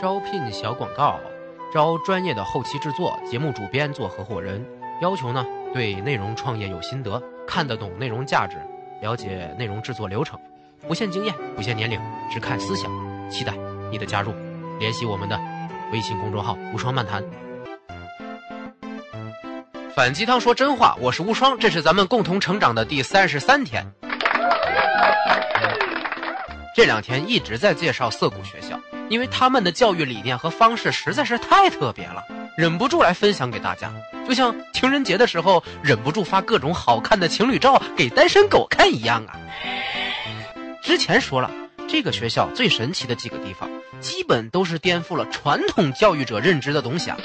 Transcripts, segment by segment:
招聘小广告，招专业的后期制作、节目主编做合伙人。要求呢，对内容创业有心得，看得懂内容价值，了解内容制作流程，不限经验，不限年龄，只看思想。期待你的加入，联系我们的微信公众号“无双漫谈”。反鸡汤说真话，我是无双，这是咱们共同成长的第三十三天。这两天一直在介绍涩谷学校。因为他们的教育理念和方式实在是太特别了，忍不住来分享给大家。就像情人节的时候忍不住发各种好看的情侣照给单身狗看一样啊。之前说了，这个学校最神奇的几个地方，基本都是颠覆了传统教育者认知的东西啊。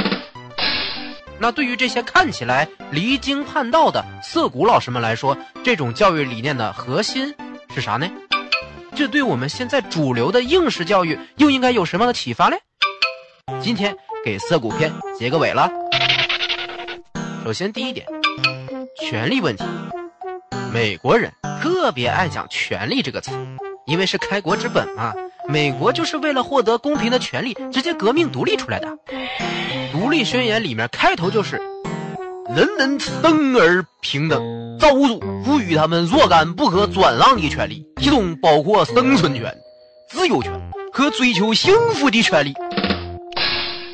那对于这些看起来离经叛道的涩谷老师们来说，这种教育理念的核心是啥呢？这对我们现在主流的应试教育又应该有什么样的启发嘞？今天给涩谷篇结个尾了。首先第一点，权利问题，美国人特别爱讲“权利”这个词，因为是开国之本嘛。美国就是为了获得公平的权利，直接革命独立出来的。独立宣言里面开头就是“人人生而平等”。造物主赋予他们若干不可转让的权利，其中包括生存权、自由权和追求幸福的权利。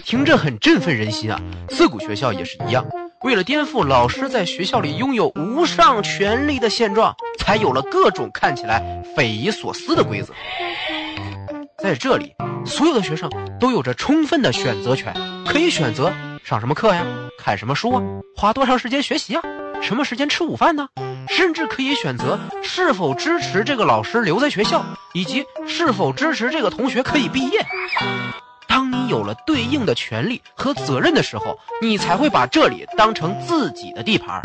听着很振奋人心啊！自古学校也是一样，为了颠覆老师在学校里拥有无上权力的现状，才有了各种看起来匪夷所思的规则。在这里，所有的学生都有着充分的选择权，可以选择上什么课呀，看什么书啊，花多长时间学习啊。什么时间吃午饭呢？甚至可以选择是否支持这个老师留在学校，以及是否支持这个同学可以毕业。当你有了对应的权利和责任的时候，你才会把这里当成自己的地盘。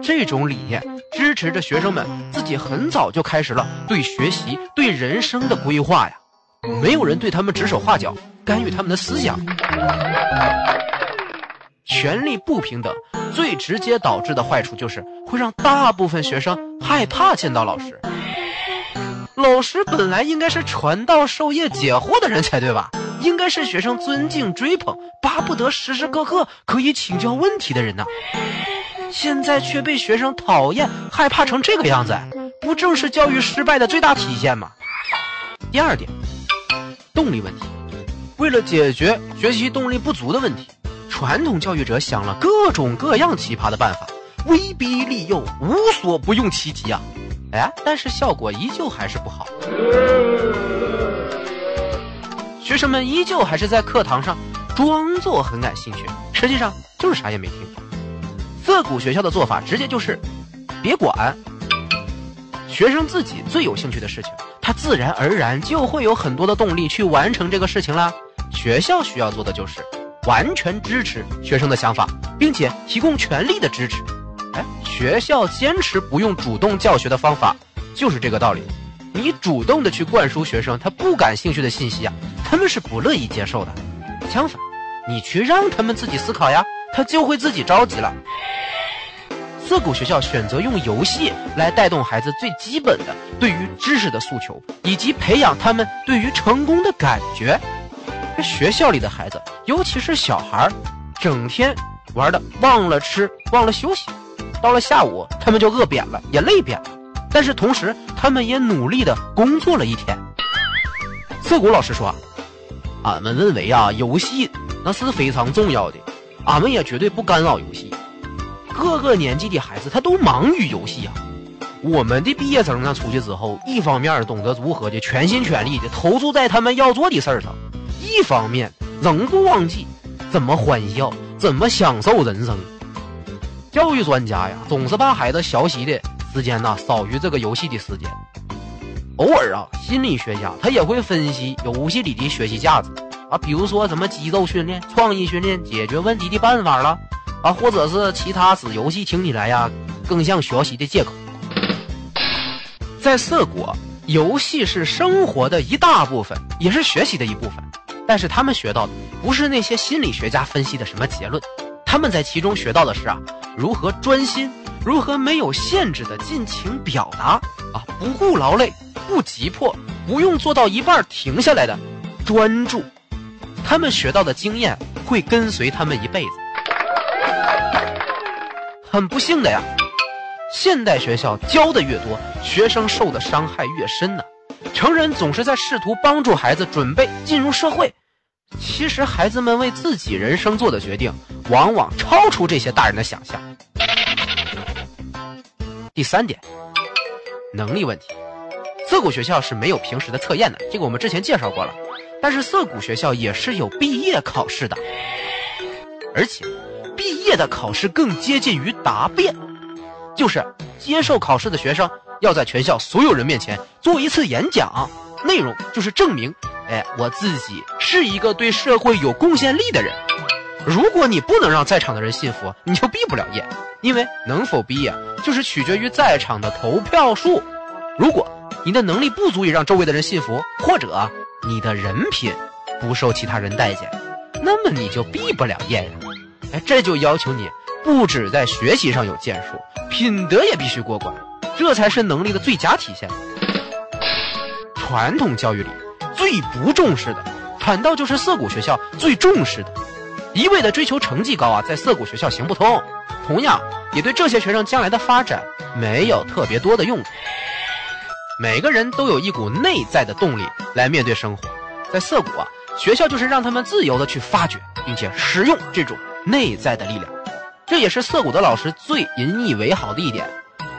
这种理念支持着学生们自己很早就开始了对学习、对人生的规划呀。没有人对他们指手画脚，干预他们的思想。权力不平等。最直接导致的坏处就是会让大部分学生害怕见到老师。老师本来应该是传道授业解惑的人才对吧？应该是学生尊敬追捧、巴不得时时刻刻可以请教问题的人呢。现在却被学生讨厌、害怕成这个样子，不正是教育失败的最大体现吗？第二点，动力问题。为了解决学习动力不足的问题。传统教育者想了各种各样奇葩的办法，威逼利诱，无所不用其极啊！哎，但是效果依旧还是不好。学生们依旧还是在课堂上装作很感兴趣，实际上就是啥也没听。涩谷学校的做法直接就是别管，学生自己最有兴趣的事情，他自然而然就会有很多的动力去完成这个事情啦。学校需要做的就是。完全支持学生的想法，并且提供全力的支持。哎，学校坚持不用主动教学的方法，就是这个道理。你主动的去灌输学生他不感兴趣的信息啊，他们是不乐意接受的。相反，你去让他们自己思考呀，他就会自己着急了。涩谷学校选择用游戏来带动孩子最基本的对于知识的诉求，以及培养他们对于成功的感觉。这学校里的孩子，尤其是小孩儿，整天玩的忘了吃，忘了休息，到了下午，他们就饿扁了，也累扁了。但是同时，他们也努力的工作了一天。涩谷老师说：“俺们认为啊，游戏那是非常重要的，俺们也绝对不干扰游戏。各个年纪的孩子，他都忙于游戏啊。我们的毕业生呢，出去之后，一方面懂得如何的全心全力的投注在他们要做的事儿上。”一方面仍不忘记怎么欢笑，怎么享受人生。教育专家呀，总是把孩子学习的时间呢少于这个游戏的时间。偶尔啊，心理学家他也会分析游戏里的学习价值啊，比如说什么肌肉训练、创意训练、解决问题的办法了啊，或者是其他使游戏听起来呀更像学习的借口。在色国，游戏是生活的一大部分，也是学习的一部分。但是他们学到的不是那些心理学家分析的什么结论，他们在其中学到的是啊，如何专心，如何没有限制的尽情表达啊，不顾劳累，不急迫，不用做到一半停下来的专注。他们学到的经验会跟随他们一辈子。很不幸的呀，现代学校教的越多，学生受的伤害越深呢。成人总是在试图帮助孩子准备进入社会，其实孩子们为自己人生做的决定，往往超出这些大人的想象。第三点，能力问题。涩谷学校是没有平时的测验的，这个我们之前介绍过了。但是涩谷学校也是有毕业考试的，而且。毕业的考试更接近于答辩，就是接受考试的学生要在全校所有人面前做一次演讲，内容就是证明，哎，我自己是一个对社会有贡献力的人。如果你不能让在场的人信服，你就毕不了业，因为能否毕业就是取决于在场的投票数。如果你的能力不足以让周围的人信服，或者你的人品不受其他人待见，那么你就毕不了业呀。这就要求你不止在学习上有建树，品德也必须过关，这才是能力的最佳体现。传统教育里最不重视的，反倒就是涩谷学校最重视的。一味的追求成绩高啊，在涩谷学校行不通，同样也对这些学生将来的发展没有特别多的用处。每个人都有一股内在的动力来面对生活，在涩谷啊，学校就是让他们自由的去发掘并且使用这种。内在的力量，这也是涩谷的老师最引以为豪的一点。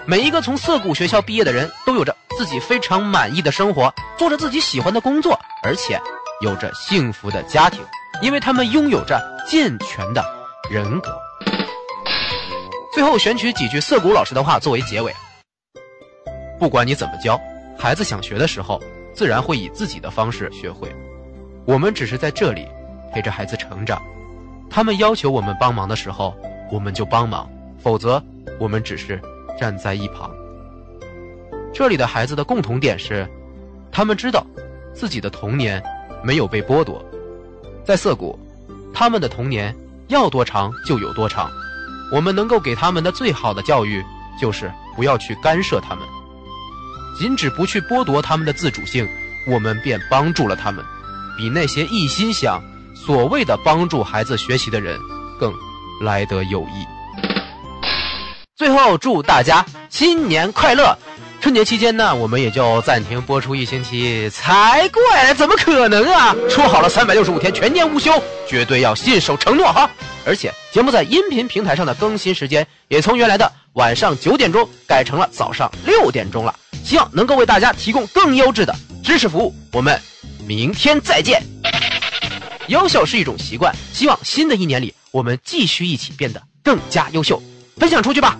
每一个从涩谷学校毕业的人都有着自己非常满意的生活，做着自己喜欢的工作，而且有着幸福的家庭，因为他们拥有着健全的人格。最后选取几句涩谷老师的话作为结尾：不管你怎么教，孩子想学的时候，自然会以自己的方式学会。我们只是在这里陪着孩子成长。他们要求我们帮忙的时候，我们就帮忙；否则，我们只是站在一旁。这里的孩子的共同点是，他们知道自己的童年没有被剥夺。在涩谷，他们的童年要多长就有多长。我们能够给他们的最好的教育，就是不要去干涉他们，禁止不去剥夺他们的自主性，我们便帮助了他们，比那些一心想。所谓的帮助孩子学习的人，更来得有益。最后祝大家新年快乐！春节期间呢，我们也就暂停播出一星期，才怪！怎么可能啊？说好了三百六十五天全年无休，绝对要信守承诺哈！而且节目在音频平台上的更新时间也从原来的晚上九点钟改成了早上六点钟了，希望能够为大家提供更优质的知识服务。我们明天再见。优秀是一种习惯，希望新的一年里我们继续一起变得更加优秀，分享出去吧。